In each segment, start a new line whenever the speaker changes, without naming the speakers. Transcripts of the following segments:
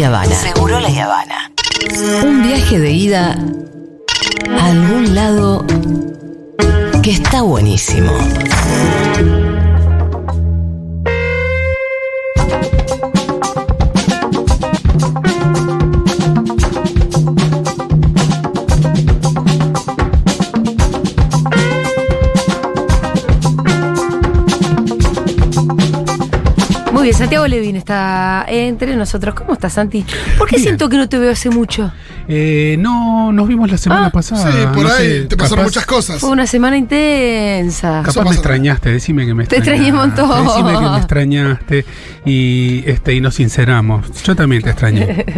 La Habana.
Seguro la Habana.
Un viaje de ida a algún lado que está buenísimo.
Muy bien, Santiago Levin está entre nosotros. ¿Cómo estás, Santi? ¿Por qué
Bien.
siento que no te veo hace mucho?
Eh, no, nos vimos la semana
Ah,
pasada.
Sí, por
no
ahí
sé,
te pasaron
capaz-
muchas cosas.
Fue una semana intensa.
Capaz me extrañaste, decime que me
Te
extrañaste.
extrañé un montón.
Decime que me extrañaste y, este, y nos sinceramos. Yo también te extrañé.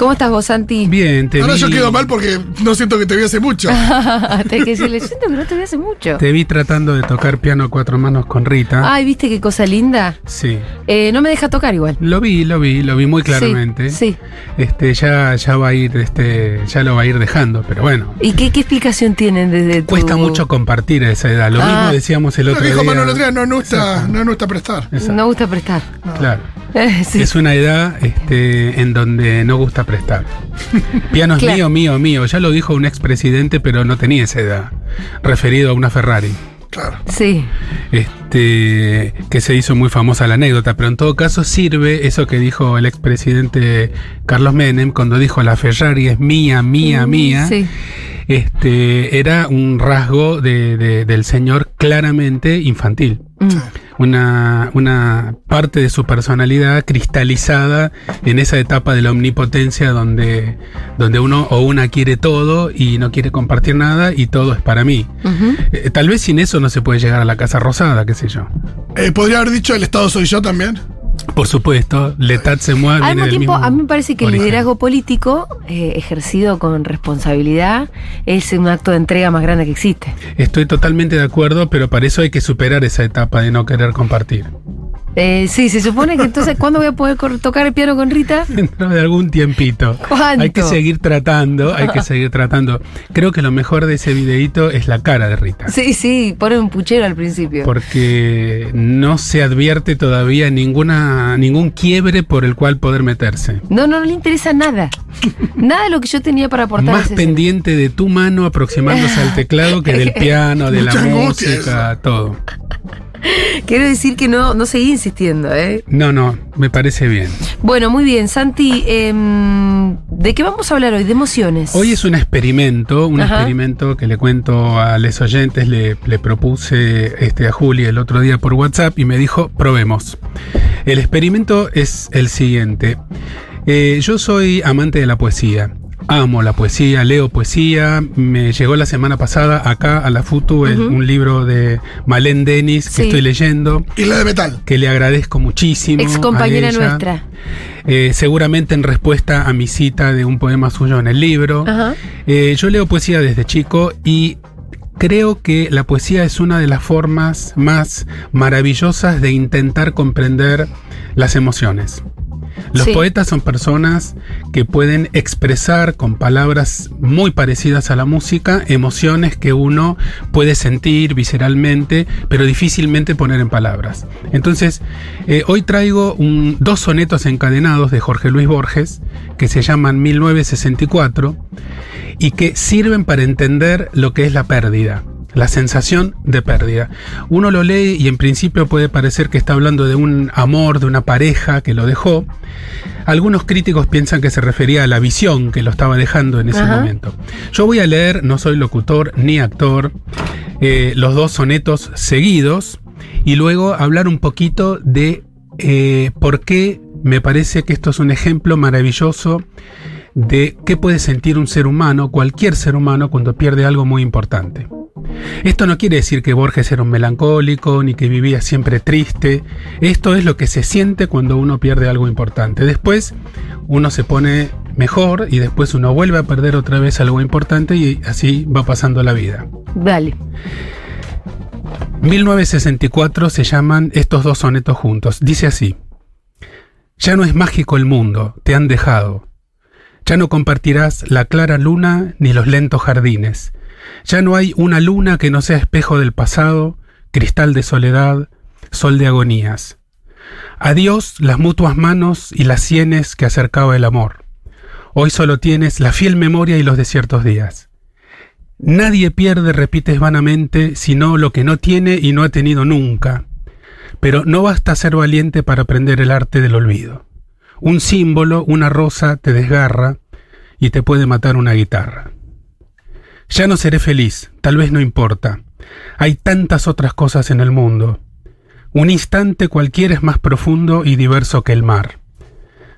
¿Cómo estás vos, Santi?
Bien, te
Ahora
vi,
yo quedo mal porque no siento que te vi hace mucho.
Tenés que decirle, siento que no te veo hace mucho.
Te vi tratando de tocar piano a cuatro manos con Rita.
Ay, ¿viste qué cosa linda?
Sí.
Eh, no me deja tocar igual.
Lo vi, lo vi, lo vi muy claramente.
Sí, sí.
Este, ya, ya va a ir, este, ya lo va a ir dejando, pero bueno.
¿Y qué, qué explicación tienen desde tu...
Cuesta mucho compartir a esa edad. Lo
Ah.
mismo decíamos el otro
dijo
día.
Manuel Andrea, no, no gusta, no gusta prestar.
Exacto.
No gusta prestar.
Claro.
Eh, sí.
Es una edad este, en donde no gusta prestar. Piano es
Claro.
mío, mío, mío. Ya lo dijo un expresidente, pero no tenía esa edad. Referido a una Ferrari.
Claro.
Sí.
Este, que se hizo muy famosa la anécdota, pero en todo caso sirve eso que dijo el expresidente Carlos Menem cuando dijo la Ferrari es mía, mía, mía.
Mm, Sí.
Este, era un rasgo de- de- del señor claramente infantil. Una, una parte de su personalidad cristalizada en esa etapa de la omnipotencia donde, donde uno o una quiere todo y no quiere compartir nada y todo es para mí. Eh, tal vez sin eso no se puede llegar a la Casa Rosada, qué sé yo.
Eh, Podría haber dicho el Estado soy yo también.
Por supuesto, Letat se mueve.
Al mismo tiempo, a mí me parece que el liderazgo político eh, ejercido con responsabilidad es un acto de entrega más grande que existe.
Estoy totalmente de acuerdo, pero para eso hay que superar esa etapa de no querer compartir.
Eh, sí, se supone que entonces, ¿cuándo voy a poder tocar el piano con Rita?
Dentro de algún tiempito.
¿Cuánto?
Hay que seguir tratando, hay que seguir tratando. Creo que lo mejor de ese videíto es la cara de Rita.
Sí, sí, pone un puchero al principio.
Porque no se advierte todavía ninguna, ningún quiebre por el cual poder meterse.
No, no, no le interesa nada. Nada de lo que yo tenía para aportar.
Más pendiente de tu mano aproximándose al teclado que del piano, de la
Mucha
música, todo.
Quiero decir que no, no seguí insistiendo, ¿eh?
No, no, me parece bien.
Bueno, muy bien, Santi. em, ¿De qué vamos a hablar hoy? De emociones.
Hoy es un experimento, un
Ajá.
experimento que le cuento a los oyentes, le, le propuse este, a Juli el otro día por WhatsApp y me dijo, probemos. El experimento es el siguiente. Eh, yo soy amante de la poesía. Amo la poesía, leo poesía. Me llegó la semana pasada acá a la FUTU el- un libro de Malén Denis que
Sí.
estoy leyendo,
Y la de metal.
que le agradezco muchísimo.
Ex
a
compañera
ella.
nuestra.
Eh, seguramente en respuesta a mi cita de un poema suyo en el libro.
Ajá.
Eh, yo leo poesía desde chico y creo que la poesía es una de las formas más maravillosas de intentar comprender las emociones. Los
Sí.
poetas son personas que pueden expresar con palabras muy parecidas a la música emociones que uno puede sentir visceralmente, pero difícilmente poner en palabras. Entonces, eh, hoy traigo un- dos sonetos encadenados de Jorge Luis Borges que se llaman 1964 y que sirven para entender lo que es la pérdida, la sensación de pérdida. Uno lo lee y en principio puede parecer que está hablando de un amor, de una pareja que lo dejó. Algunos críticos piensan que se refería a la visión que lo estaba dejando en ese
Ajá.
momento. Yo voy a leer, no soy locutor ni actor, eh, los dos sonetos seguidos y luego hablar un poquito de eh, por qué me parece que esto es un ejemplo maravilloso de qué puede sentir un ser humano, cualquier ser humano, cuando pierde algo muy importante. Esto no quiere decir que Borges era un melancólico ni que vivía siempre triste. Esto es lo que se siente cuando uno pierde algo importante. Después uno se pone mejor y después uno vuelve a perder otra vez algo importante y así va pasando la vida.
Dale.
1964 se llaman estos dos sonetos juntos. Dice así. Ya no es mágico el mundo, te han dejado. Ya no compartirás la clara luna ni los lentos jardines. Ya no hay una luna que no sea espejo del pasado, cristal de soledad, sol de agonías. Adiós las mutuas manos y las sienes que acercaba el amor. Hoy solo tienes la fiel memoria y los desiertos días. Nadie pierde, repites vanamente, sino lo que no tiene y no ha tenido nunca. Pero no basta ser valiente para aprender el arte del olvido. Un símbolo, una rosa, te desgarra y te puede matar una guitarra. Ya no seré feliz, tal vez no importa. Hay tantas otras cosas en el mundo. Un instante cualquiera es más profundo y diverso que el mar.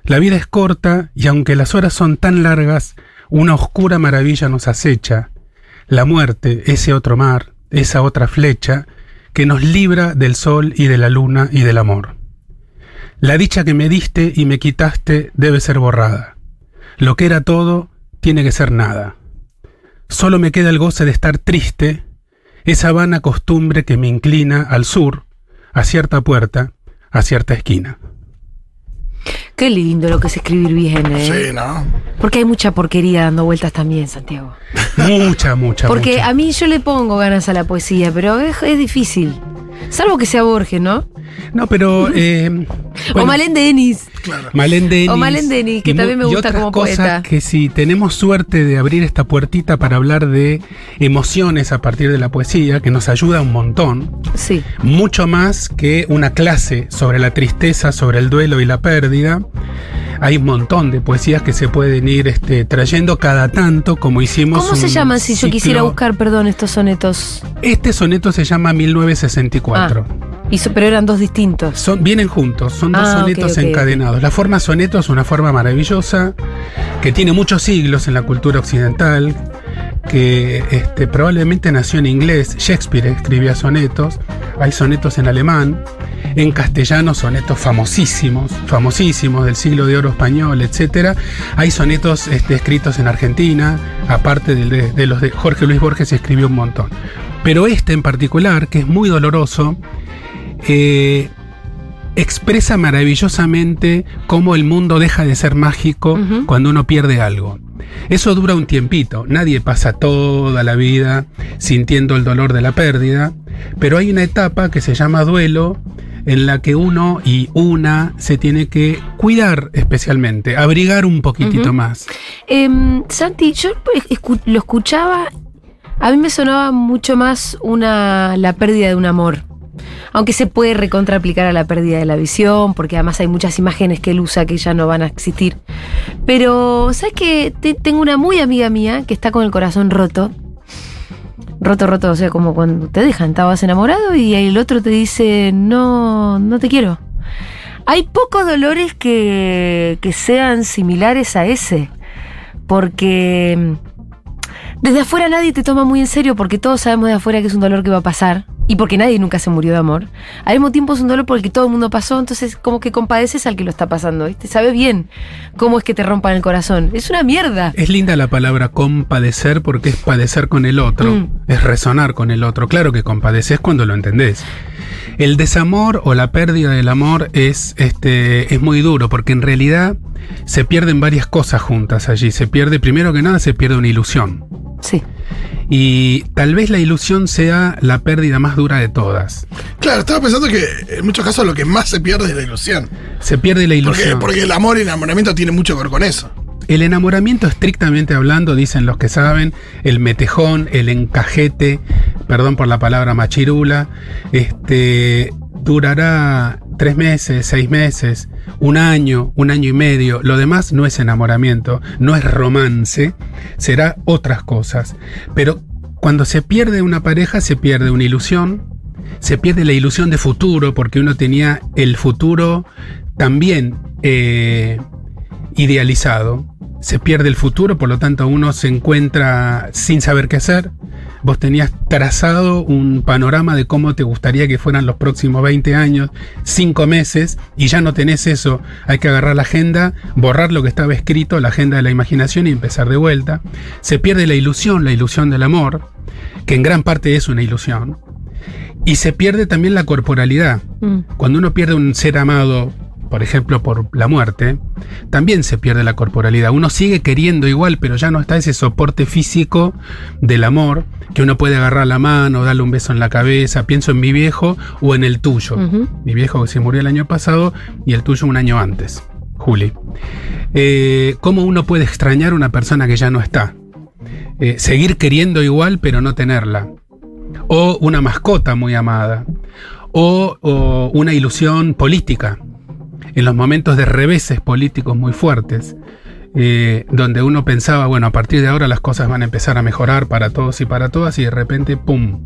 La vida es corta y aunque las horas son tan largas, una oscura maravilla nos acecha. La muerte, ese otro mar, esa otra flecha, que nos libra del sol y de la luna y del amor. La dicha que me diste y me quitaste debe ser borrada. Lo que era todo tiene que ser nada. Solo me queda el goce de estar triste, esa vana costumbre que me inclina al sur, a cierta puerta, a cierta esquina.
Qué lindo lo que es escribir bien, ¿eh?
Sí, ¿no?
Porque hay mucha porquería dando vueltas también, Santiago.
Mucha, mucha.
Porque
mucha.
a mí yo le pongo ganas a la poesía, pero es, es difícil. Salvo que sea Borges, ¿no?
No, pero. eh,
o
bueno,
Malén Denis.
Claro.
Malén Denis.
O Malén Denis, que
y
también me
y
gusta
otras
como
cosas
poeta.
que si tenemos suerte de abrir esta puertita para hablar de emociones a partir de la poesía, que nos ayuda un montón,
Sí.
mucho más que una clase sobre la tristeza, sobre el duelo y la pérdida. Hay un montón de poesías que se pueden ir este, trayendo cada tanto, como hicimos.
¿Cómo se llaman si yo quisiera buscar, perdón, estos sonetos?
Este soneto se llama 1964.
Y so- pero eran dos distintos.
Son, vienen juntos, son dos
Ah,
sonetos encadenados. La forma soneto es una forma maravillosa que tiene muchos siglos en la cultura occidental, que este, probablemente nació en inglés. Shakespeare escribía sonetos, hay sonetos en alemán, en castellano sonetos famosísimos, famosísimos del siglo de oro español, etc. Hay sonetos este, escritos en Argentina, aparte de, de los de Jorge Luis Borges, se escribió un montón. Pero este en particular, que es muy doloroso, eh, expresa maravillosamente cómo el mundo deja de ser mágico cuando uno pierde algo. Eso dura un tiempito, nadie pasa toda la vida sintiendo el dolor de la pérdida, pero hay una etapa que se llama duelo en la que uno y una se tiene que cuidar especialmente, abrigar un poquitito más.
Em, Santi, yo lo escuchaba, a mí me sonaba mucho más una la pérdida de un amor. Aunque se puede recontraaplicar a la pérdida de la visión, porque además hay muchas imágenes que él usa que ya no van a existir. Pero, ¿sabes qué? Te- tengo una muy amiga mía que está con el corazón roto. Roto, roto, o sea, como cuando te dejan, estabas enamorado y el otro te dice, no, no te quiero. Hay pocos dolores que, que sean similares a ese, porque mm, desde afuera nadie te toma muy en serio, porque todos sabemos de afuera que es un dolor que va a pasar, y porque nadie nunca se murió de amor. Al mismo tiempo es un dolor por el que todo el mundo pasó, entonces como que compadeces al que lo está pasando, ¿viste? Sabes bien cómo es que te rompan el corazón. Es una mierda.
Es linda la palabra compadecer porque es padecer con el otro,
Mm.
es resonar con el otro. Claro que compadeces cuando lo entendés. El desamor o la pérdida del amor es, este, es muy duro porque en realidad se pierden varias cosas juntas allí. Se pierde, primero que nada, se pierde una ilusión.
Sí.
Y tal vez la ilusión sea la pérdida más dura de todas.
Claro, estaba pensando que en muchos casos lo que más se pierde es la ilusión.
Se pierde la ilusión.
porque el amor y el enamoramiento tiene mucho que ver con eso.
El enamoramiento, estrictamente hablando, dicen los que saben, el metejón, el encajete, perdón por la palabra machirula, este, durará tres meses, seis meses, un año, un año y medio. Lo demás no es enamoramiento, no es romance, será otras cosas. Pero cuando se pierde una pareja, se pierde una ilusión, se pierde la ilusión de futuro, porque uno tenía el futuro también eh, idealizado. Se pierde el futuro, por lo tanto uno se encuentra sin saber qué hacer. Vos tenías trazado un panorama de cómo te gustaría que fueran los próximos 20 años, 5 meses, y ya no tenés eso. Hay que agarrar la agenda, borrar lo que estaba escrito, la agenda de la imaginación y empezar de vuelta. Se pierde la ilusión, la ilusión del amor, que en gran parte es una ilusión. Y se pierde también la corporalidad.
Mm.
Cuando uno pierde un ser amado por ejemplo, por la muerte, también se pierde la corporalidad. Uno sigue queriendo igual, pero ya no está ese soporte físico del amor, que uno puede agarrar la mano, darle un beso en la cabeza, pienso en mi viejo o en el tuyo. Mi viejo que se murió el año pasado y el tuyo un año antes, Juli. Eh, ¿Cómo uno puede extrañar a una persona que ya no está? Eh, seguir queriendo igual, pero no tenerla. O una mascota muy amada. O, o una ilusión política. En los momentos de reveses políticos muy fuertes. eh, donde uno pensaba, bueno, a partir de ahora las cosas van a empezar a mejorar para todos y para todas, y de repente, ¡pum!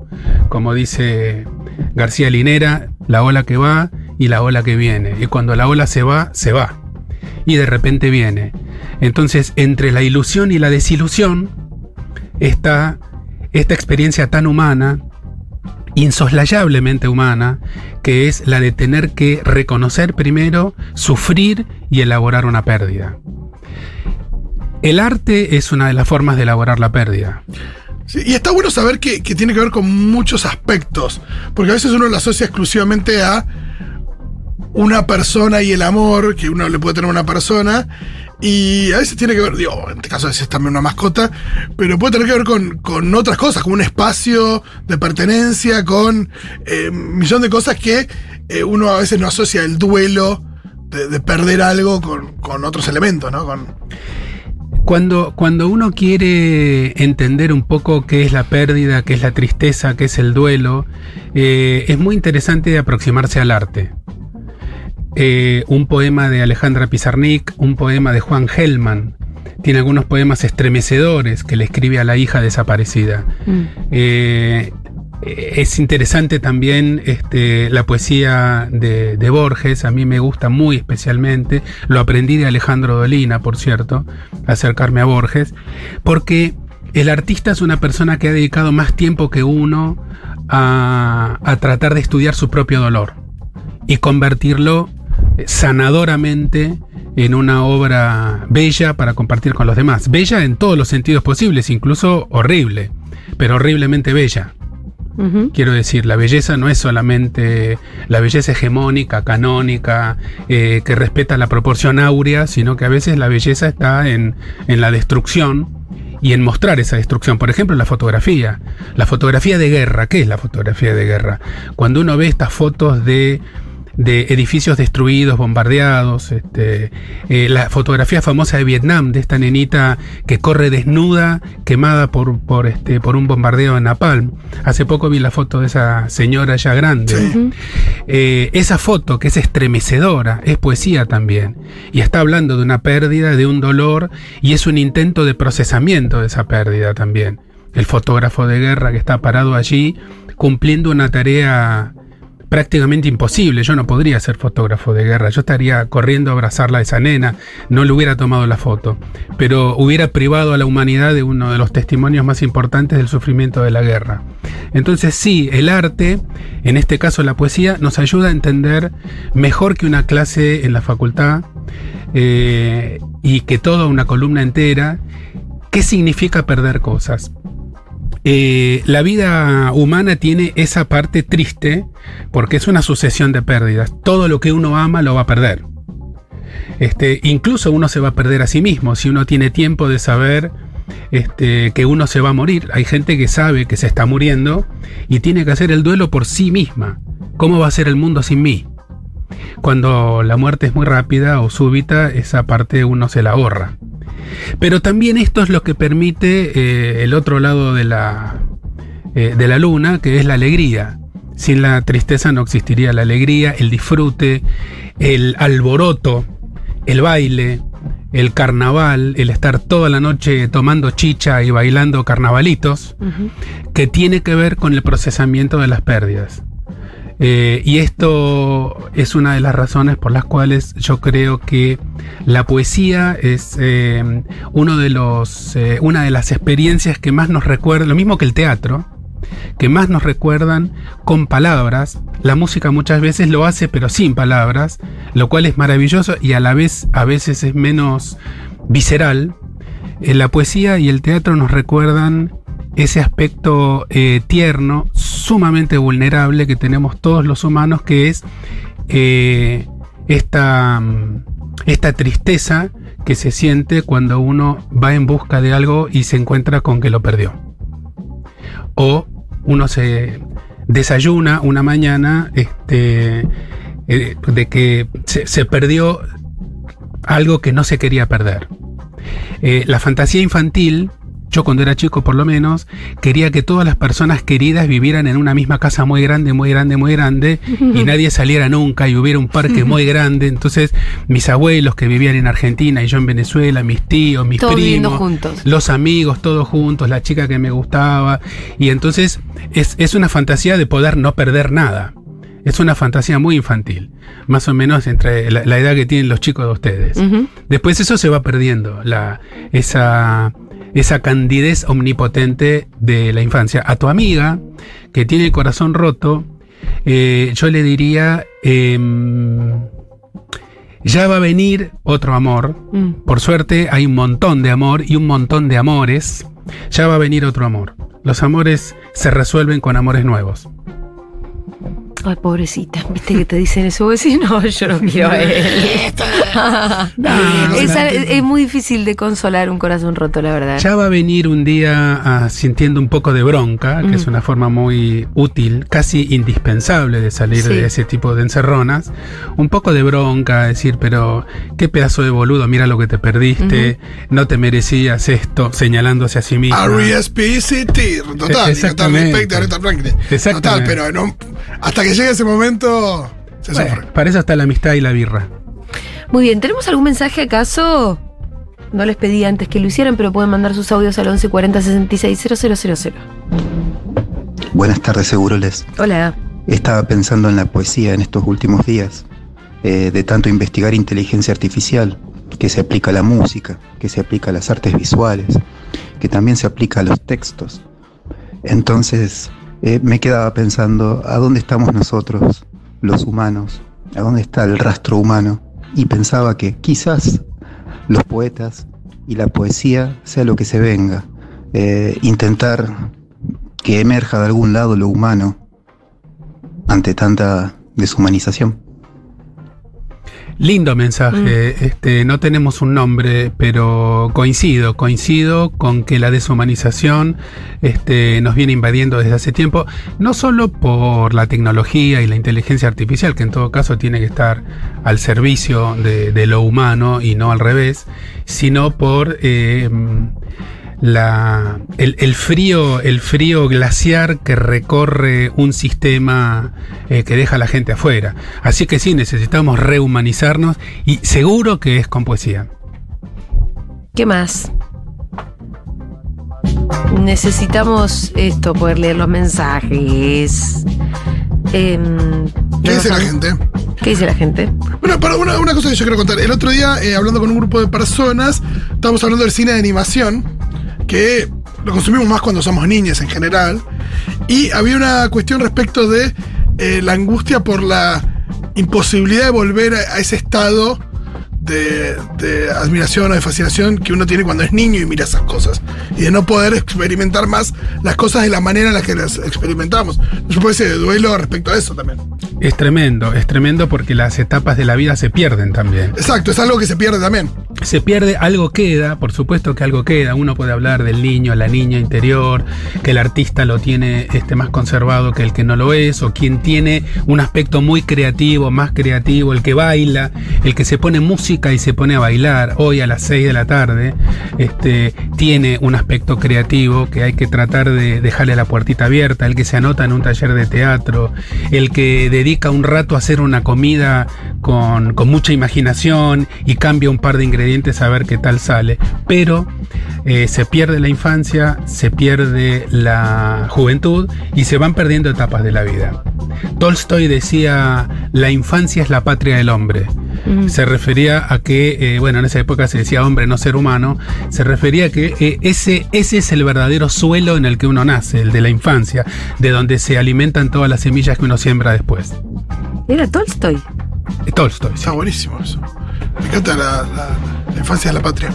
Como dice García Linera, la ola que va y la ola que viene. Y cuando la ola se va, se va. Y de repente viene. Entonces, entre la ilusión y la desilusión, está esta experiencia tan humana, insoslayablemente humana, que es la de tener que reconocer primero, sufrir y elaborar una pérdida. El arte es una de las formas de elaborar la pérdida.
Y está bueno saber que, que tiene que ver con muchos aspectos, porque a veces uno lo asocia exclusivamente a una persona y el amor que uno le puede tener a una persona, y a veces tiene que ver, digo, en este caso veces también una mascota, pero puede tener que ver con, con otras cosas, con un espacio de pertenencia, con eh, un millón de cosas que eh, uno a veces no asocia el duelo de, de perder algo con, con otros elementos, ¿no?
Cuando, cuando uno quiere entender un poco qué es la pérdida, qué es la tristeza, qué es el duelo, eh, es muy interesante aproximarse al arte. Eh, un poema de Alejandra Pizarnik, un poema de Juan Gelman, tiene algunos poemas estremecedores que le escribe a la hija desaparecida.
Mm.
Eh, es interesante también este, la poesía de, de Borges, a mí me gusta muy especialmente, lo aprendí de Alejandro Dolina, por cierto, acercarme a Borges, porque el artista es una persona que ha dedicado más tiempo que uno a, a tratar de estudiar su propio dolor y convertirlo sanadoramente en una obra bella para compartir con los demás. Bella en todos los sentidos posibles, incluso horrible, pero horriblemente bella. Quiero decir, la belleza no es solamente la belleza hegemónica, canónica, eh, que respeta la proporción áurea, sino que a veces la belleza está en, en la destrucción y en mostrar esa destrucción. Por ejemplo, la fotografía. La fotografía de guerra. ¿Qué es la fotografía de guerra? Cuando uno ve estas fotos de de edificios destruidos, bombardeados, este, eh, la fotografía famosa de Vietnam, de esta nenita que corre desnuda, quemada por, por, este, por un bombardeo en Napalm. Hace poco vi la foto de esa señora ya grande.
Sí.
Eh, esa foto que es estremecedora, es poesía también, y está hablando de una pérdida, de un dolor, y es un intento de procesamiento de esa pérdida también. El fotógrafo de guerra que está parado allí cumpliendo una tarea prácticamente imposible. Yo no podría ser fotógrafo de guerra. Yo estaría corriendo a abrazarla a esa nena. No le hubiera tomado la foto. Pero hubiera privado a la humanidad de uno de los testimonios más importantes del sufrimiento de la guerra. Entonces sí, el arte, en este caso la poesía, nos ayuda a entender mejor que una clase en la facultad eh, y que toda una columna entera qué significa perder cosas. Eh, la vida humana tiene esa parte triste porque es una sucesión de pérdidas. Todo lo que uno ama lo va a perder. Este, incluso uno se va a perder a sí mismo si uno tiene tiempo de saber este, que uno se va a morir. Hay gente que sabe que se está muriendo y tiene que hacer el duelo por sí misma. ¿Cómo va a ser el mundo sin mí? Cuando la muerte es muy rápida o súbita, esa parte uno se la ahorra. Pero también esto es lo que permite eh, el otro lado de la, eh, de la luna, que es la alegría. Sin la tristeza no existiría la alegría, el disfrute, el alboroto, el baile, el carnaval, el estar toda la noche tomando chicha y bailando carnavalitos, que tiene que ver con el procesamiento de las pérdidas. Eh, y esto es una de las razones por las cuales yo creo que la poesía es eh, uno de los, eh, una de las experiencias que más nos recuerda, lo mismo que el teatro, que más nos recuerdan con palabras. La música muchas veces lo hace pero sin palabras, lo cual es maravilloso y a la vez a veces es menos visceral. La poesía y el teatro nos recuerdan ese aspecto tierno, sumamente vulnerable que tenemos todos los humanos, que es eh, esta, mm, esta tristeza que se siente cuando uno va en busca de algo y se encuentra con que lo perdió. O uno se desayuna una mañana este, eh, de que se, perdió algo que no se quería perder. Eh, la fantasía infantil, yo cuando era chico por lo menos, quería que todas las personas queridas vivieran en una misma casa muy grande, muy grande, muy grande, y nadie saliera nunca y hubiera un parque muy grande. Entonces, mis abuelos que vivían en Argentina y yo en Venezuela, mis tíos, mis
Todos
primos,
juntos.
los amigos, todos juntos, la chica que me gustaba. Y entonces es, es una fantasía de poder no perder nada. Es una fantasía muy infantil, más o menos entre la, la edad que tienen los chicos de ustedes. Después eso se va perdiendo, la, esa, esa candidez omnipotente de la infancia. A tu amiga, que tiene el corazón roto, eh, yo le diría, em, ya va a venir otro amor.
Mm.
Por suerte hay un montón de amor y un montón de amores. Ya va a venir otro amor. Los amores se resuelven con amores nuevos.
Ay, pobrecita, viste que te dicen eso, vos decís, no, yo no quiero a él. es, es muy difícil de consolar un corazón roto, la verdad.
Ya va a venir un día ah, sintiendo un poco de bronca, que
Mm.
es una forma muy útil, casi indispensable de salir
Sí.
de ese tipo de encerronas. Un poco de bronca, decir, pero qué pedazo de boludo, mira lo que te perdiste, no te merecías esto, señalándose a sí mismo.
Total, cantar
Exactamente.
Total,
Exactamente.
pero no, hasta que llegue ese momento se
Bueno,
sufre.
para eso está la amistad y la birra.
Muy bien, ¿tenemos algún mensaje acaso? No les pedí antes que lo hicieran, pero pueden mandar sus audios al 11 40 66 000.
Buenas tardes, Seguroles.
Hola.
Estaba pensando en la poesía en estos últimos días, eh, de tanto investigar inteligencia artificial, que se aplica a la música, que se aplica a las artes visuales, que también se aplica a los textos. Entonces, eh, me quedaba pensando, ¿a dónde estamos nosotros, los humanos? ¿A dónde está el rastro humano? Y pensaba que quizás los poetas y la poesía sea lo que se venga, eh, intentar que emerja de algún lado lo humano ante tanta deshumanización.
Lindo mensaje. Este, no tenemos un nombre, pero coincido, coincido con que la deshumanización este, nos viene invadiendo desde hace tiempo, no solo por la tecnología y la inteligencia artificial, que en todo caso tiene que estar al servicio de, de lo humano y no al revés, sino por eh, la, el, el frío, el frío glaciar que recorre un sistema eh, que deja a la gente afuera. Así que sí, necesitamos rehumanizarnos y seguro que es con poesía.
¿Qué más? Necesitamos esto, poder leer los mensajes. Em,
¿Qué dice la gente?
¿Qué dice la gente?
Bueno, para una, una cosa que yo quiero contar. El otro día, eh, hablando con un grupo de personas, estábamos hablando del cine de animación, que lo consumimos más cuando somos niñas en general. Y había una cuestión respecto de eh, la angustia por la imposibilidad de volver a, a ese estado de, de admiración o de fascinación que uno tiene cuando es niño y mira esas cosas. Y de no poder experimentar más las cosas de la manera en la que las experimentamos. Yo puedo decir de duelo respecto a eso también.
Es tremendo, es tremendo porque las etapas de la vida se pierden también.
Exacto, es algo que se pierde también.
Se pierde, algo queda, por supuesto que algo queda. Uno puede hablar del niño, la niña interior, que el artista lo tiene este, más conservado que el que no lo es, o quien tiene un aspecto muy creativo, más creativo, el que baila, el que se pone música y se pone a bailar hoy a las 6 de la tarde, este, tiene un aspecto creativo que hay que tratar de dejarle la puertita abierta, el que se anota en un taller de teatro, el que dedica un rato a hacer una comida con, con mucha imaginación y cambia un par de ingredientes a ver qué tal sale. Pero eh, se pierde la infancia, se pierde la juventud y se van perdiendo etapas de la vida. Tolstoy decía, la infancia es la patria del hombre.
Mm.
Se refería a que, eh, bueno, en esa época se decía hombre, no ser humano, se refería a que eh, ese, ese es el verdadero suelo en el que uno nace, el de la infancia, de donde se alimentan todas las semillas que uno siembra después.
Era Tolstoy.
Tolstoy, sí.
Está buenísimo eso. Me encanta la, infancia de la patria.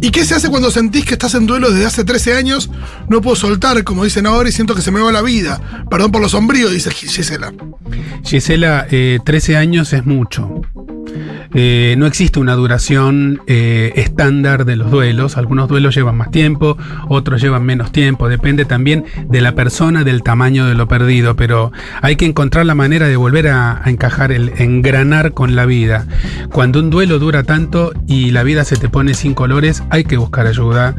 ¿Y qué se hace cuando sentís que estás en duelo desde hace 13 años? No puedo soltar, como dicen ahora, y siento que se me va la vida. Perdón por lo sombrío, dice Gisela.
Gisela, eh, 13 años es mucho. Eh, no existe una duración eh, estándar de los duelos. Algunos duelos llevan más tiempo, otros llevan menos tiempo. Depende también de la persona, del tamaño de lo perdido. Pero hay que encontrar la manera de volver a, a encajar, el engranar con la vida. Cuando un duelo dura tanto y la vida se te pone sin colores, hay que buscar ayuda.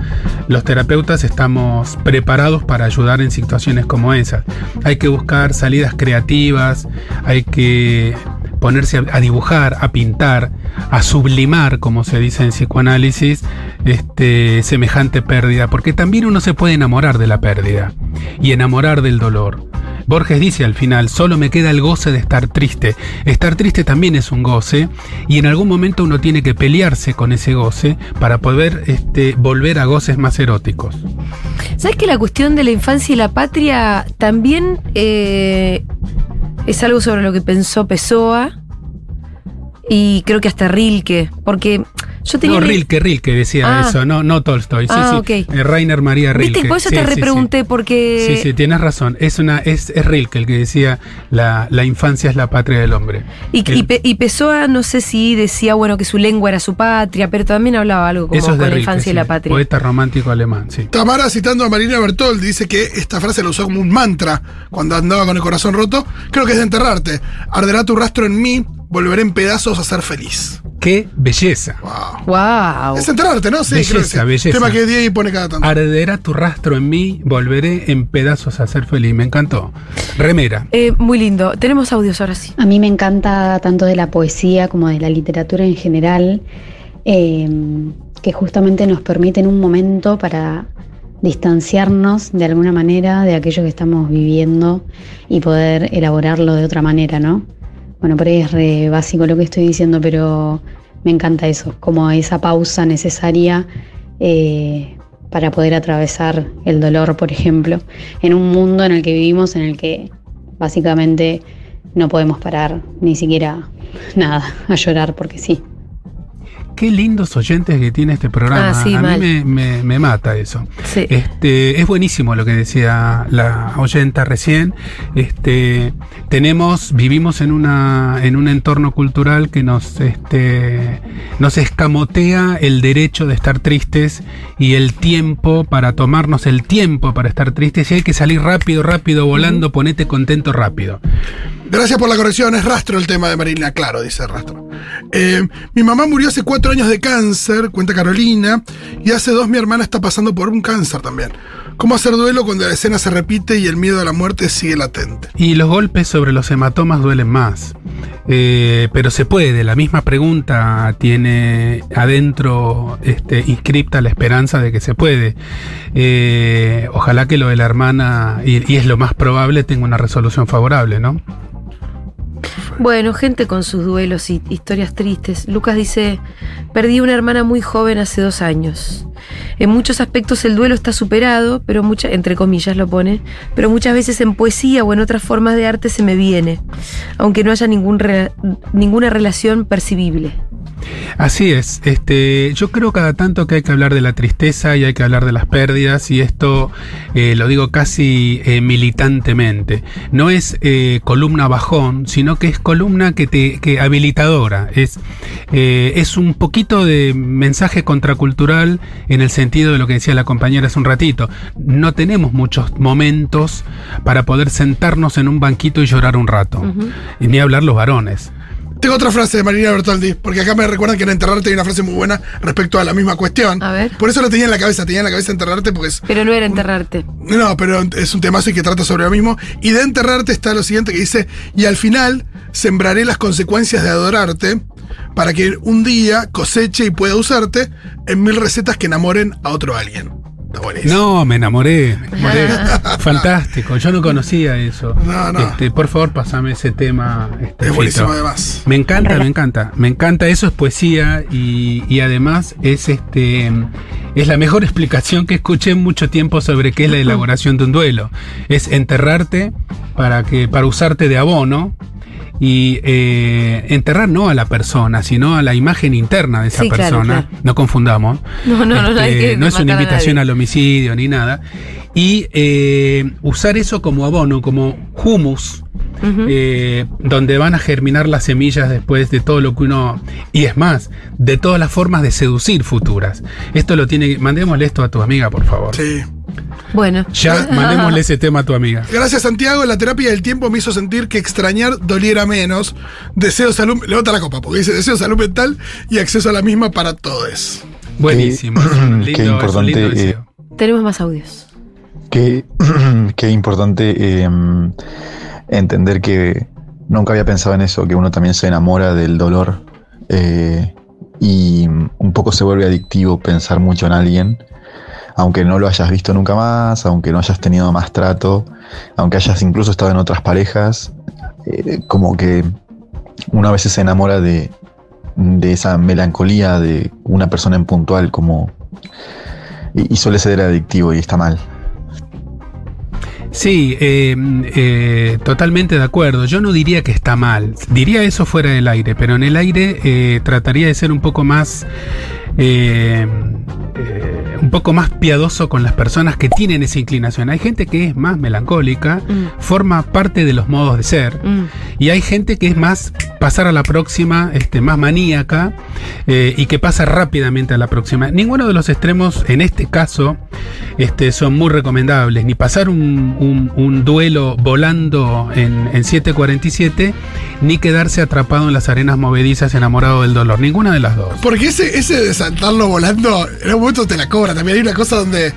Los terapeutas estamos preparados para ayudar en situaciones como esas. Hay que buscar salidas creativas, hay que ponerse a, dibujar, a pintar, a sublimar, como se dice en psicoanálisis, este, semejante pérdida, porque también uno se puede enamorar de la pérdida y enamorar del dolor. Borges dice al final, solo me queda el goce de estar triste. Estar triste también es un goce y en algún momento uno tiene que pelearse con ese goce para poder este, volver a goces más eróticos.
¿Sabes que la cuestión de la infancia y la patria también eh, es algo sobre lo que pensó Pessoa? Y creo que hasta Rilke, porque yo tenía...
No, Rilke, Rilke decía
Ah.
eso, no, no Tolstoy. Sí,
Ah,
sí.
ok.
Eh, Rainer María Rilke.
¿Viste? Por eso
Sí,
te
sí, sí.
repregunté, porque...
Sí, sí, tienes razón. Es una, es, es Rilke el que decía la, la infancia es la patria del hombre.
Y,
El-
y, Pe- y Pessoa, no sé si decía, bueno, que su lengua era su patria, pero también hablaba algo como
eso es
con
de
la infancia y la patria.
Poeta romántico alemán, sí.
Tamara, citando a Marina Bertold, dice que esta frase la usó como un mantra cuando andaba con el corazón roto. Creo que es de enterrarte. Arderá tu rastro en mí, volveré en pedazos a ser feliz.
Qué belleza.
Wow.
¡Wow!
Es enterrarte, ¿no? Sí,
Belleza,
creo que sí.
belleza.
Tema que Diego pone cada tanto.
Arderá tu rastro en mí, volveré en pedazos a ser feliz. Me encantó. Remera.
Eh, muy lindo. Tenemos audios ahora sí.
A mí me encanta tanto de la poesía como de la literatura en general, eh, que justamente nos permiten un momento para distanciarnos de alguna manera de aquello que estamos viviendo y poder elaborarlo de otra manera, ¿no? Bueno, por ahí es re básico lo que estoy diciendo, pero me encanta eso, como esa pausa necesaria eh, para poder atravesar el dolor, por ejemplo, en un mundo en el que vivimos, en el que básicamente no podemos parar ni siquiera nada a llorar porque sí.
Qué lindos oyentes que tiene este programa.
Ah, sí,
a
mal.
mí me, me- me mata eso.
Sí.
Este, es buenísimo lo que decía la oyenta recién. Este, tenemos, vivimos en una, en un entorno cultural que nos, este, nos escamotea el derecho de estar tristes y el tiempo para tomarnos el tiempo para estar tristes. Y hay que salir rápido, rápido, volando, ponete contento rápido.
Gracias por la corrección, es rastro el tema de Marina, claro, dice rastro. Eh, mi mamá murió hace cuatro años de cáncer, cuenta Carolina, y hace dos mi hermana está pasando por un cáncer también. ¿Cómo hacer duelo cuando la escena se repite y el miedo a la muerte sigue latente?
Y los golpes sobre los hematomas duelen más. Eh, pero se puede. La misma pregunta tiene adentro este, inscripta la esperanza de que se puede. Eh, ojalá que lo de la hermana, y, y es lo más probable, tenga una resolución favorable, ¿no?
Bueno, gente con sus duelos y historias tristes. Lucas dice, perdí una hermana muy joven hace dos años. En muchos aspectos el duelo está superado, pero mucha, entre comillas lo pone, pero muchas veces en poesía o en otras formas de arte se me viene, aunque no haya ningún rela- ninguna relación percibible.
Así es. Este, yo creo cada tanto que hay que hablar de la tristeza y hay que hablar de las pérdidas y esto eh, lo digo casi eh, militantemente. No es eh, columna bajón, sino que es columna que te que habilitadora. Es eh, es un poquito de mensaje contracultural en el sentido de lo que decía la compañera hace un ratito. No tenemos muchos momentos para poder sentarnos en un banquito y llorar un rato. Y ni hablar los varones.
Tengo otra frase de Marina Bertoldi, porque acá me recuerdan que en Enterrarte hay una frase muy buena respecto a la misma cuestión.
A ver.
Por eso lo tenía en la cabeza, tenía en la cabeza Enterrarte porque es
Pero no era enterrarte.
No, pero es un temazo y que trata sobre lo mismo. Y de enterrarte está lo siguiente que dice, y al final sembraré las consecuencias de adorarte para que un día coseche y pueda usarte en mil recetas que enamoren a otro alguien. Está buenísimo.
No, me enamoré, me enamoré. Fantástico, yo no conocía eso.
No, no.
Este, por favor, pasame ese tema. este,
es buenísimo
Fito.
además.
Me encanta, me encanta. Me encanta, eso es poesía y, y además es este es la mejor explicación que escuché en mucho tiempo sobre qué es la elaboración de un duelo. Es enterrarte para que, para usarte de abono. Y eh, enterrar no a la persona, sino a la imagen interna de esa
Sí,
persona.
claro.
No confundamos.
No, no, no, no hay
Este,
que
no es una invitación al homicidio ni nada. Y eh, usar eso como abono, como humus, Eh, donde van a germinar las semillas después de todo lo que uno. Y es más, de todas las formas de seducir futuras. Esto lo tiene. Mandémosle esto a tu amiga, por favor.
Sí.
Bueno.
Ya, mandémosle ese tema a tu amiga.
Gracias, Santiago. La terapia del tiempo me hizo sentir que extrañar doliera menos. Deseo salud. Levanta la copa, porque dice deseo salud mental y acceso a la misma para todos.
Buenísimo.
Qué-
lindo,
importante,
lindo
eh.
Tenemos más audios.
Qué, qué importante eh, entender que nunca había pensado en eso, que uno también se enamora del dolor eh, y un poco se vuelve adictivo pensar mucho en alguien, aunque no lo hayas visto nunca más, aunque no hayas tenido más trato, aunque hayas incluso estado en otras parejas, eh, como que uno a veces se enamora de, de esa melancolía de una persona en puntual como... Y, y suele ser adictivo y está mal.
Sí, eh, eh, totalmente de acuerdo. Yo no diría que está mal. Diría eso fuera del aire, pero en el aire eh, trataría de ser un poco más. Un poco más piadoso con las personas que tienen esa inclinación. Hay gente que es más melancólica,
Mm.
forma parte de los modos de ser.
Mm.
Y hay gente que es más pasar a la próxima, este, más maníaca eh, y que pasa rápidamente a la próxima. Ninguno de los extremos, en este caso, este, son muy recomendables. Ni pasar un, un- un duelo volando en, en 747, ni quedarse atrapado en las arenas movedizas enamorado del dolor. Ninguna de las dos.
Porque ese, ese de saltarlo volando, en un momento te la cobra. También hay una cosa donde.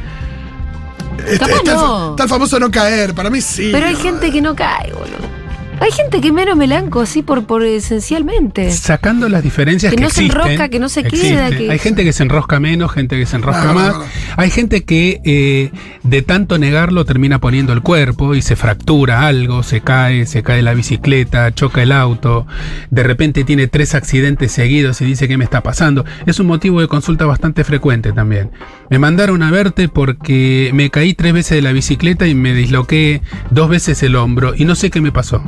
este,
no.
está el famoso no caer. Para mí sí.
Pero hay gente que no cae, boludo. Hay gente que es menos melanco, así por, por esencialmente.
Sacando las diferencias
Que
que,
no se
existen,
enrosca, que no se queda, que-
Hay gente que se enrosca menos, gente que se enrosca
Ah,
más. Hay gente que eh, de tanto negarlo termina poniendo el cuerpo y se fractura algo, se cae, se cae la bicicleta, choca el auto, de repente tiene tres accidentes seguidos y dice qué me está pasando. Es un motivo de consulta bastante frecuente también. Me mandaron a verte porque me caí tres veces de la bicicleta y me disloqué dos veces el hombro y no sé qué me pasó.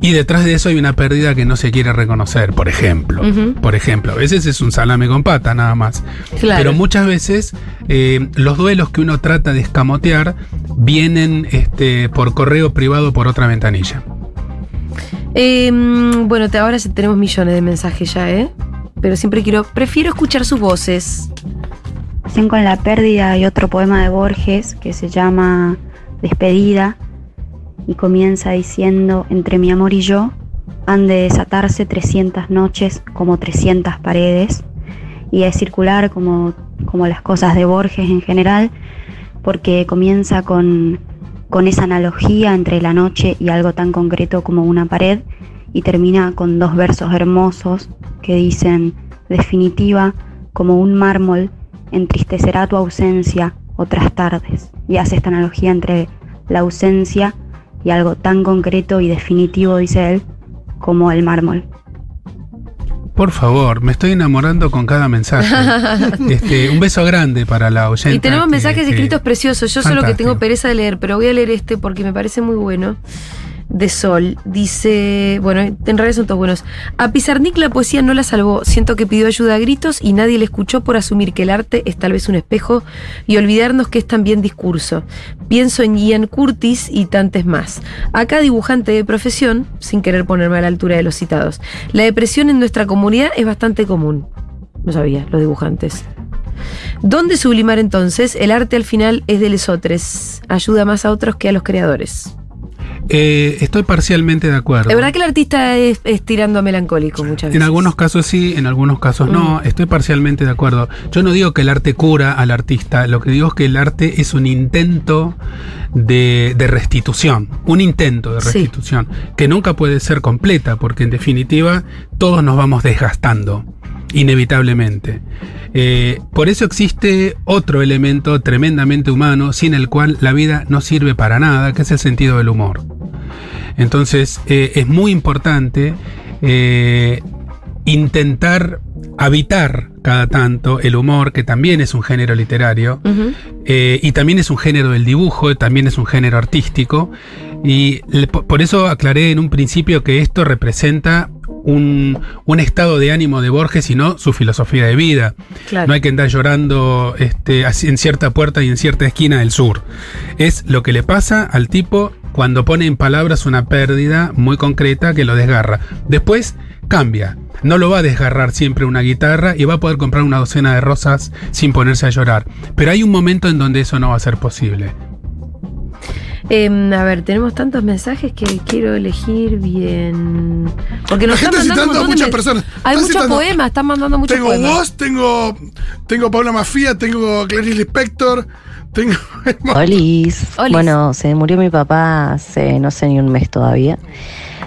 Y detrás de eso hay una pérdida que no se quiere reconocer, por ejemplo. Por ejemplo, a veces es un salame con pata nada más.
Claro.
Pero muchas veces eh, los duelos que uno trata de escamotear vienen este, por correo privado por otra ventanilla.
Eh, mm, bueno, te- ahora tenemos millones de mensajes ya, ¿eh? Pero siempre quiero, prefiero escuchar sus voces.
Recién con la pérdida hay otro poema de Borges que se llama Despedida y comienza diciendo, entre mi amor y yo han de desatarse 300 noches como 300 paredes y es circular como, como las cosas de Borges en general porque comienza con, con esa analogía entre la noche y algo tan concreto como una pared y termina con dos versos hermosos que dicen, definitiva, como un mármol, entristecerá tu ausencia otras tardes. Y hace esta analogía entre la ausencia y algo tan concreto y definitivo, dice él, como el mármol.
Por favor, me estoy enamorando con cada mensaje. Este, un beso grande para la oyente.
Y tenemos mensajes
que-
escritos preciosos. Yo solo que tengo pereza de leer, pero voy a leer este porque me parece muy bueno. De Sol. Dice, bueno, en realidad son todos buenos. A Pizarnik la poesía no la salvó. Siento que pidió ayuda a gritos y nadie le escuchó por asumir que el arte es tal vez un espejo y olvidarnos que es también discurso. Pienso en Ian Curtis y tantos más. Acá dibujante de profesión, sin querer ponerme a la altura de los citados. La depresión en nuestra comunidad es bastante común. No sabía, los dibujantes. ¿Dónde sublimar entonces? El arte al final es de lesotres. Ayuda más a otros que a los creadores.
Eh, estoy parcialmente de acuerdo.
Es verdad que el artista es, es tirando a melancólico muchas veces.
En algunos casos sí, en algunos casos no.
Mm.
Estoy parcialmente de acuerdo. Yo no digo que el arte cura al artista, lo que digo es que el arte es un intento de, de restitución, un intento de
Sí.
restitución, que nunca puede ser completa, porque en definitiva todos nos vamos desgastando, inevitablemente. Eh, por eso existe otro elemento tremendamente humano, sin el cual la vida no sirve para nada, que es el sentido del humor. Entonces, eh, es muy importante eh, intentar habitar cada tanto el humor, que también es un género literario, eh, y también es un género del dibujo, también es un género artístico, y le- por eso aclaré en un principio que esto representa un, un estado de ánimo de Borges y no su filosofía de vida.
Claro.
No hay que andar llorando este, en cierta puerta y en cierta esquina del sur. Es lo que le pasa al tipo cuando pone en palabras una pérdida muy concreta que lo desgarra. Después cambia. No lo va a desgarrar siempre una guitarra y va a poder comprar una docena de rosas sin ponerse a llorar. Pero hay un momento en donde eso no va a ser posible.
Em, a ver, tenemos tantos mensajes que quiero elegir bien. Porque nos
La gente
están mandando
muchas personas.
Hay muchos
citando-
poemas, están mandando muchos
Tengo
poemas.
vos, tengo, tengo Paula Mafia, tengo Clarice Lispector, tengo.
Olis.
Olis.
Bueno, se murió mi papá hace no sé ni un mes todavía.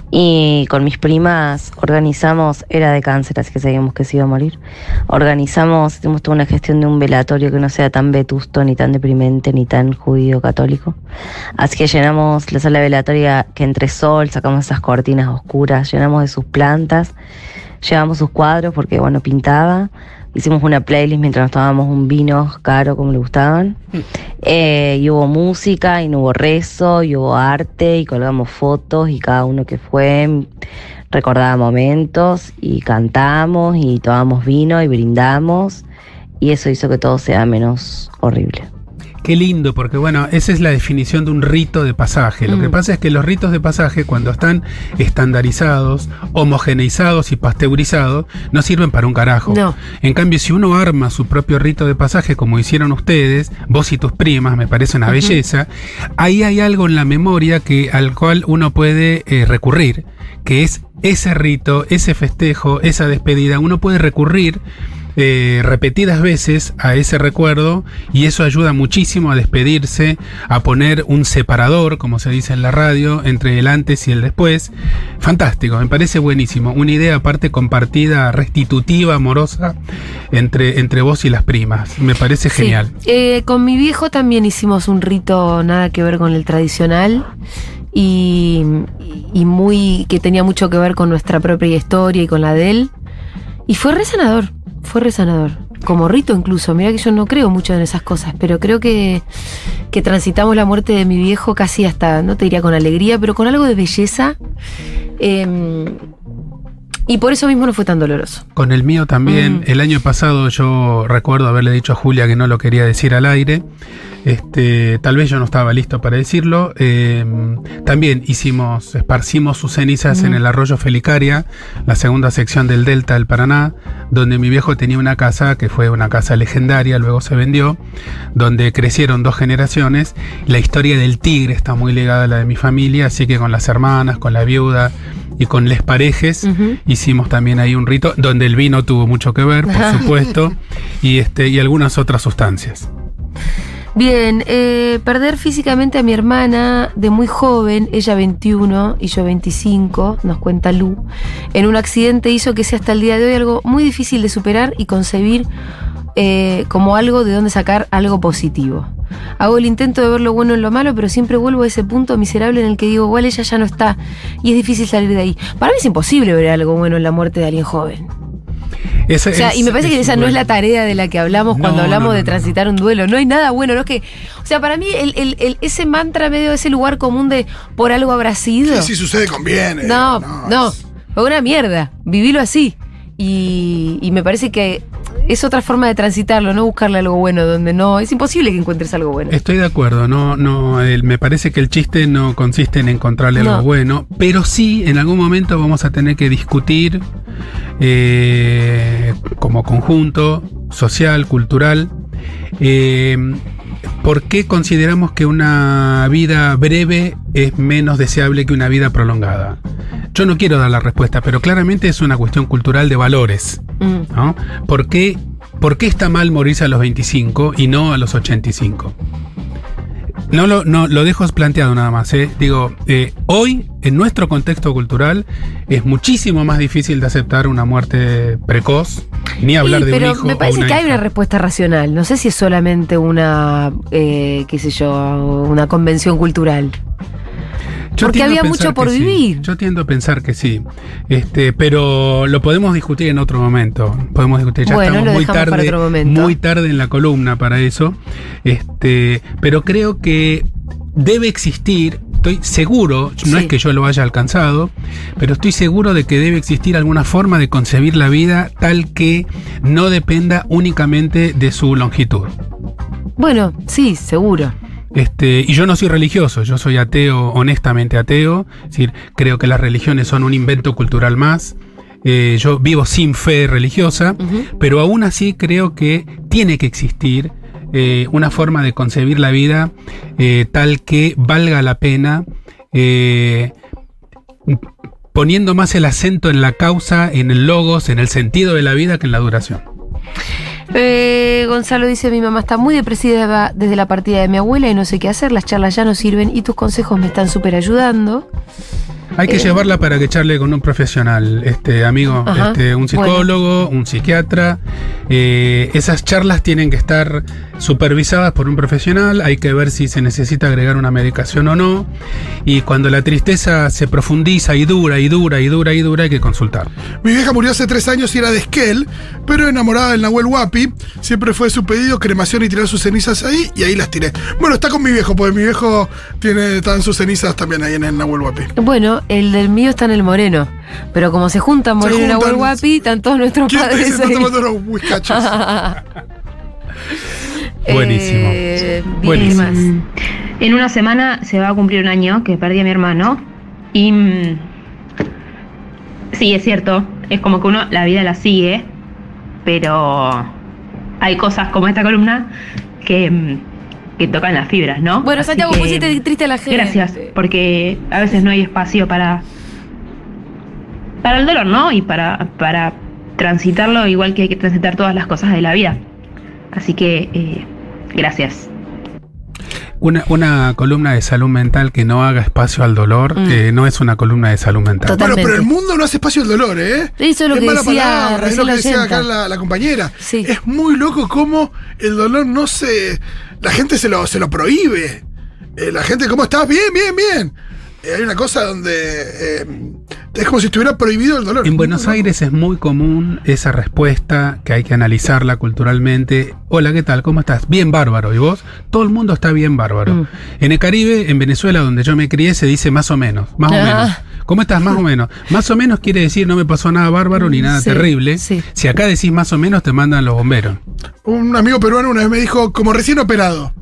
Y con mis primas organizamos, era de cáncer, así que sabíamos que se iba a morir. Organizamos, hicimos toda una gestión de un velatorio que no sea tan vetusto, ni tan deprimente, ni tan judío católico. Así que llenamos la sala velatoria que entre sol, sacamos esas cortinas oscuras, llenamos de sus plantas, llevamos sus cuadros porque, bueno, pintaba. Hicimos una playlist mientras nos tomábamos un vino caro como le gustaban. Eh, y hubo música, y no hubo rezo, y hubo arte, y colgamos fotos, y cada uno que fue recordaba momentos, y cantamos, y tomamos vino, y brindamos, y eso hizo que todo sea menos horrible.
Qué lindo, porque bueno, esa es la definición de un rito de pasaje. Lo que
Mm.
pasa es que los ritos de pasaje, cuando están estandarizados, homogeneizados y pasteurizados, no sirven para un carajo.
No.
En cambio, si uno arma su propio rito de pasaje, como hicieron ustedes, vos y tus primas, me parece una belleza, ahí hay algo en la memoria que, al cual uno puede eh, recurrir, que es ese rito, ese festejo, esa despedida. Uno puede recurrir eh, repetidas veces a ese recuerdo y eso ayuda muchísimo a despedirse, a poner un separador, como se dice en la radio, entre el antes y el después. Fantástico, me parece buenísimo. Una idea aparte compartida, restitutiva, amorosa, entre, entre vos y las primas. Me parece
Sí.
genial.
Eh, con mi viejo también hicimos un rito nada que ver con el tradicional y, y muy que tenía mucho que ver con nuestra propia historia y con la de él. Y fue re sanador, fue re sanador. Como rito incluso, mira que yo no creo mucho en esas cosas, pero creo que, que transitamos la muerte de mi viejo casi hasta, no te diría con alegría, pero con algo de belleza. Em, y por eso mismo no fue tan doloroso.
Con el mío también.
Mm.
El año pasado yo recuerdo haberle dicho a Julia que no lo quería decir al aire. Este, tal vez yo no estaba listo para decirlo. Eh, también hicimos, esparcimos sus cenizas
Mm.
en el arroyo Felicaria, la segunda sección del Delta del Paraná, donde mi viejo tenía una casa que fue una casa legendaria, luego se vendió, donde crecieron dos generaciones. La historia del tigre está muy ligada a la de mi familia, así que con las hermanas, con la viuda y con les parejes hicimos también ahí un rito donde el vino tuvo mucho que ver, por supuesto, y este y algunas otras sustancias.
Bien, eh, perder físicamente a mi hermana de muy joven, ella 21 y yo 25, nos cuenta Lu, en un accidente hizo que sea hasta el día de hoy algo muy difícil de superar y concebir eh, como algo de donde sacar algo positivo. Hago el intento de ver lo bueno en lo malo, pero siempre vuelvo a ese punto miserable en el que digo, igual ella ya no está y es difícil salir de ahí. Para mí es imposible ver algo bueno en la muerte de alguien joven. O sea,
es-
y me parece que esa no es la tarea de la que hablamos
No,
cuando hablamos
no,
de
no,
transitar un duelo. No hay nada bueno, no es que. O sea, para mí, el, el- el- ese mantra medio, ese lugar común de por algo habrá sido.
Sí, si sucede, conviene.
no,
no,
no.
es-
Fue una mierda. Vivilo así. Y, y me parece que es otra forma de transitarlo, no buscarle algo bueno donde no. Es imposible que encuentres algo bueno.
Estoy de acuerdo, no, no, el- me parece que el chiste no consiste en encontrarle
No.
algo bueno, pero sí en algún momento vamos a tener que discutir eh, como conjunto social, cultural, eh, por qué consideramos que una vida breve es menos deseable que una vida prolongada. Yo no quiero dar la respuesta, pero claramente es una cuestión cultural de valores.
Mm.
¿no? ¿Por qué, por qué está mal morirse a los 25 y no a los 85? No lo, no, lo dejo planteado nada más. ¿eh? Digo, eh, hoy, en nuestro contexto cultural, es muchísimo más difícil de aceptar una muerte precoz, ni hablar
Sí,
de
pero
un hijo.
me
o
parece
una
que hay una respuesta racional. No sé si es solamente una, eh, qué sé yo, una convención cultural.
Yo
porque había mucho por
sí.
vivir.
Yo tiendo a pensar que sí. Este, pero lo podemos discutir en otro momento. Podemos discutir. Ya
Bueno,
estamos muy tarde. Muy tarde en la columna para eso. Este, pero creo que debe existir. Estoy seguro, no
Sí.
es que yo lo haya alcanzado, pero estoy seguro de que debe existir alguna forma de concebir la vida tal que no dependa únicamente de su longitud.
Bueno, sí, seguro.
Este, y yo no soy religioso, yo soy ateo, honestamente ateo. Es decir, creo que las religiones son un invento cultural más. Eh, yo vivo sin fe religiosa, pero aún así creo que tiene que existir eh, una forma de concebir la vida eh, tal que valga la pena, eh, poniendo más el acento en la causa, en el logos, en el sentido de la vida que en la duración.
Gonzalo dice, mi mamá está muy depresiva desde la partida de mi abuela y no sé qué hacer, las charlas ya no sirven y tus consejos me están súper ayudando.
Hay que
Eh.
llevarla para que charle con un profesional, este amigo,
Ajá,
este, un psicólogo, un psiquiatra. Eh, esas charlas tienen que estar supervisadas por un profesional. Hay que ver si se necesita agregar una medicación o no. Y cuando la tristeza se profundiza y dura y dura y dura y dura, hay que consultar.
Mi vieja murió hace tres años y era de Esquel, pero enamorada del Nahuel Huapi. Siempre fue su pedido cremación y tirar sus cenizas ahí, y ahí las tiré. Bueno, está con mi viejo, porque mi viejo tiene, están sus cenizas también ahí en el Nahuel Huapi.
Bueno, el del mío está en el Moreno, pero como se juntan Moreno y. Nahuel Guapi, están todos nuestros
¿Quién te
padres
está
ahí.
tomando unos whiskachos?
Buenísimo.
Eh,
Buenísimo.
Mm, En una semana se va a cumplir un año que perdí a mi hermano. Y mm, sí, es cierto. Es como que uno la vida la sigue. Pero hay cosas como esta columna que, mm, que tocan las fibras, ¿no?
Bueno,
Así
Santiago,
que,
pusiste triste a la gente.
Gracias, porque a veces no hay espacio para para el dolor, ¿no? Y para, para transitarlo igual que hay que transitar todas las cosas de la vida. Así que, eh, gracias.
Una, una columna de salud mental que no haga espacio al dolor
Mm.
eh, no es una columna de salud mental.
Total.
Bueno, pero el
Totalmente.
mundo no hace espacio al dolor, ¿eh?
Eso es lo que
mala
decía
palabra, es lo que
la
decía acá la, la compañera.
Sí.
Es muy loco cómo el dolor no se. La gente se lo, se lo prohíbe. Eh, la gente, ¿cómo estás? Bien, bien, bien. Eh, hay una cosa donde. eh, es como si estuviera prohibido el dolor.
En Buenos. Aires es muy común esa respuesta que hay que analizarla culturalmente. Hola, ¿qué tal? ¿Cómo estás? Bien bárbaro. ¿Y vos? Todo el mundo está bien bárbaro.
Mm.
En el Caribe, en Venezuela, donde yo me crié, se dice más o menos. Más o
Ah.
menos. ¿Cómo estás? Más o menos. Más o menos quiere decir no me pasó nada bárbaro ni nada
Sí,
terrible.
sí.
Si acá decís más o menos, te mandan los bomberos.
Un amigo peruano una vez me dijo, como recién operado.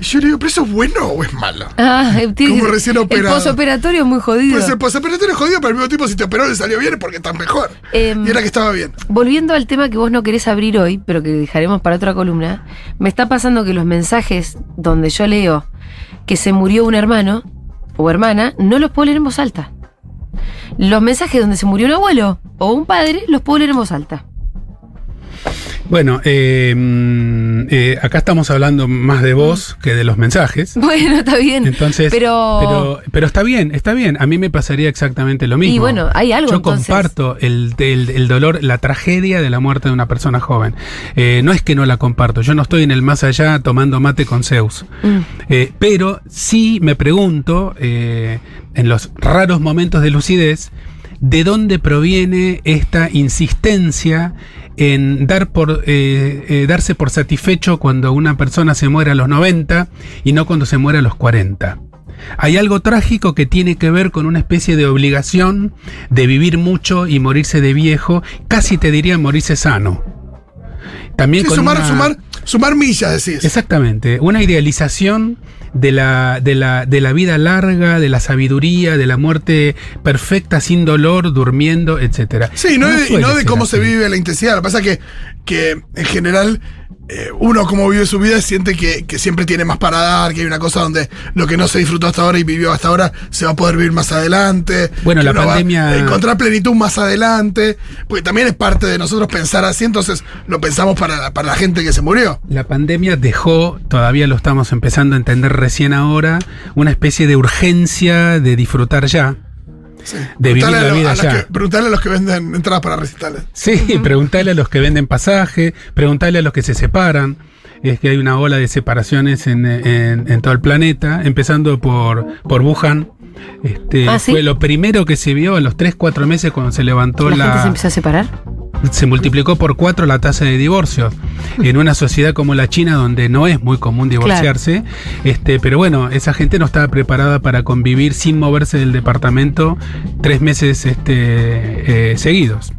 Yo le digo, ¿pero eso es bueno o es malo?
Ah, eh, tiene
Como recién
El
operado.
posoperatorio es muy jodido.
Pues el posoperatorio es jodido, pero al mismo tiempo si te operó le salió bien es porque estás mejor.
Em,
y era que estaba bien.
Volviendo al tema que vos no querés abrir hoy, pero que dejaremos para otra columna, me está pasando que los mensajes donde yo leo que se murió un hermano o hermana, no los puedo leer en voz alta. Los mensajes donde se murió un abuelo o un padre, los puedo leer en voz alta.
Bueno, eh, mm, eh, acá estamos hablando más de vos que de los mensajes.
Bueno, está bien.
Entonces,
pero,
pero, pero está bien, está bien. A mí me pasaría exactamente lo mismo.
Y bueno, hay algo
Yo
entonces.
comparto el, el- el dolor, la tragedia de la muerte de una persona joven. Eh, no es que no la comparto, yo no estoy en el más allá tomando mate con Zeus.
Mm.
Pero sí me pregunto, en los raros momentos de lucidez, ¿de dónde proviene esta insistencia en dar por, eh, eh, darse por satisfecho cuando una persona se muere a los 90 y no cuando se muere a los 40? Hay algo trágico que tiene que ver con una especie de obligación de vivir mucho y morirse de viejo, casi te diría morirse sano. También
Sí,
con
sumar,
una-
sumar, sumar millas, decís.
Exactamente, una idealización de la, de, la, de la vida larga, de la sabiduría, de la muerte perfecta, sin dolor, durmiendo, etcétera.
Sí, no, de- y no de cómo
así.
se vive la intensidad. Lo que pasa es que, que en general eh, uno como vive su vida siente que, que siempre tiene más para dar, que hay una cosa donde lo que no se disfrutó hasta ahora y vivió hasta ahora se va a poder vivir más adelante.
Bueno, la
va
pandemia-
a encontrar plenitud más adelante. Porque también es parte de nosotros pensar así, entonces lo pensamos para, la- para la gente que se murió.
La pandemia dejó, todavía lo estamos empezando a entender recién ahora, una especie de urgencia de disfrutar ya, de vivir
Preguntale a
la vida
a los
ya.
que- preguntale a los que venden entradas para recitales.
Sí, preguntarle a los que venden pasaje, preguntarle a los que se separan. Es que hay una ola de separaciones en, en- en todo el planeta, empezando por, por Wuhan. Este,
¿Ah, sí?
Fue lo primero que se vio a los 3, 4 meses cuando se levantó
¿La,
la...
gente se empezó a separar?
se multiplicó por cuatro la tasa de divorcios en una sociedad como la China donde no es muy común divorciarse este pero bueno esa gente no estaba preparada para convivir sin moverse del departamento tres meses este, eh, seguidos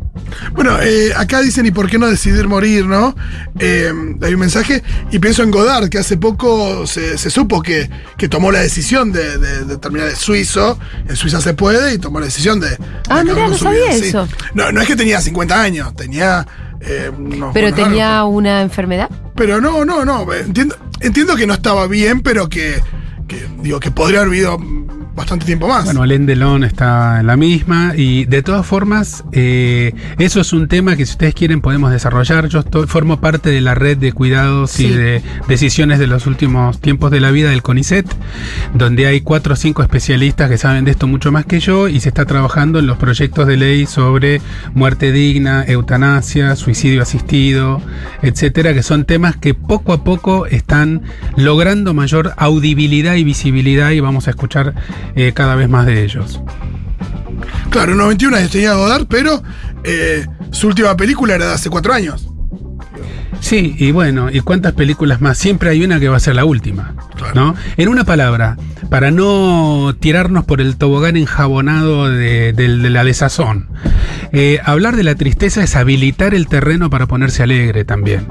Bueno, eh, acá dicen, ¿y por qué no decidir morir, no? Eh, hay un mensaje, y pienso en Godard, que hace poco se, se supo que, que tomó la decisión de, de- de terminar de suizo. En Suiza se puede, y tomó la decisión de.
Ah,
con
no sabía
sí.
eso.
No, no es que tenía 50 años, tenía. eh,
Pero tenía una enfermedad.
Pero no, no, no. Entiendo, entiendo que no estaba bien, pero que, que, digo, que podría haber vivido bastante tiempo más.
Bueno, Alain Delon está en la misma y de todas formas, eh, eso es un tema que si ustedes quieren podemos desarrollar. Yo estoy, formo parte de la red de cuidados y de decisiones de los últimos tiempos de la vida del CONICET, donde hay cuatro o cinco especialistas que saben de esto mucho más que yo y se está trabajando en los proyectos de ley sobre muerte digna, eutanasia, suicidio asistido, etcétera, que son temas que poco a poco están logrando mayor audibilidad y visibilidad y vamos a escuchar eh, cada vez más de ellos.
Claro, en 91 años tenía Godard, pero eh, su última película era de hace cuatro años.
Sí, y bueno, ¿y cuántas películas más? Siempre hay una que va a ser la última,
Claro.
¿no? En una palabra, para no tirarnos por el tobogán enjabonado de, de la desazón, eh, hablar de la tristeza es habilitar el terreno para ponerse alegre también.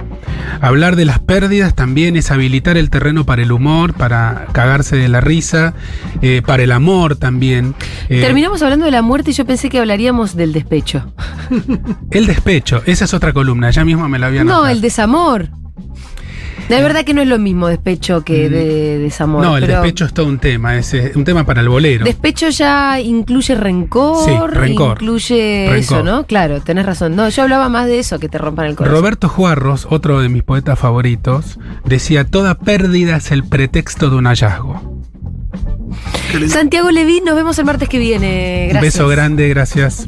Hablar de las pérdidas también es habilitar el terreno para el humor, para cagarse de la risa, eh, para el amor también. Eh,
Terminamos hablando de la muerte y yo pensé que hablaríamos del despecho.
el despecho, esa es otra columna, ya mismo me la había
No, el desamor. De verdad que no es lo mismo despecho que de desamor.
Mm. No, el
pero
despecho es todo un tema, es eh, un tema para el bolero.
Despecho ya incluye rencor,
Sí, rencor.
incluye
Rencor.
eso, ¿no? Claro, tenés razón. No, yo hablaba más de eso, que te rompan el corazón.
Roberto Juarros, otro de mis poetas favoritos, decía, toda pérdida es el pretexto de un hallazgo.
Santiago Levín, nos vemos el martes que viene.
Un
Gracias.
beso grande, gracias.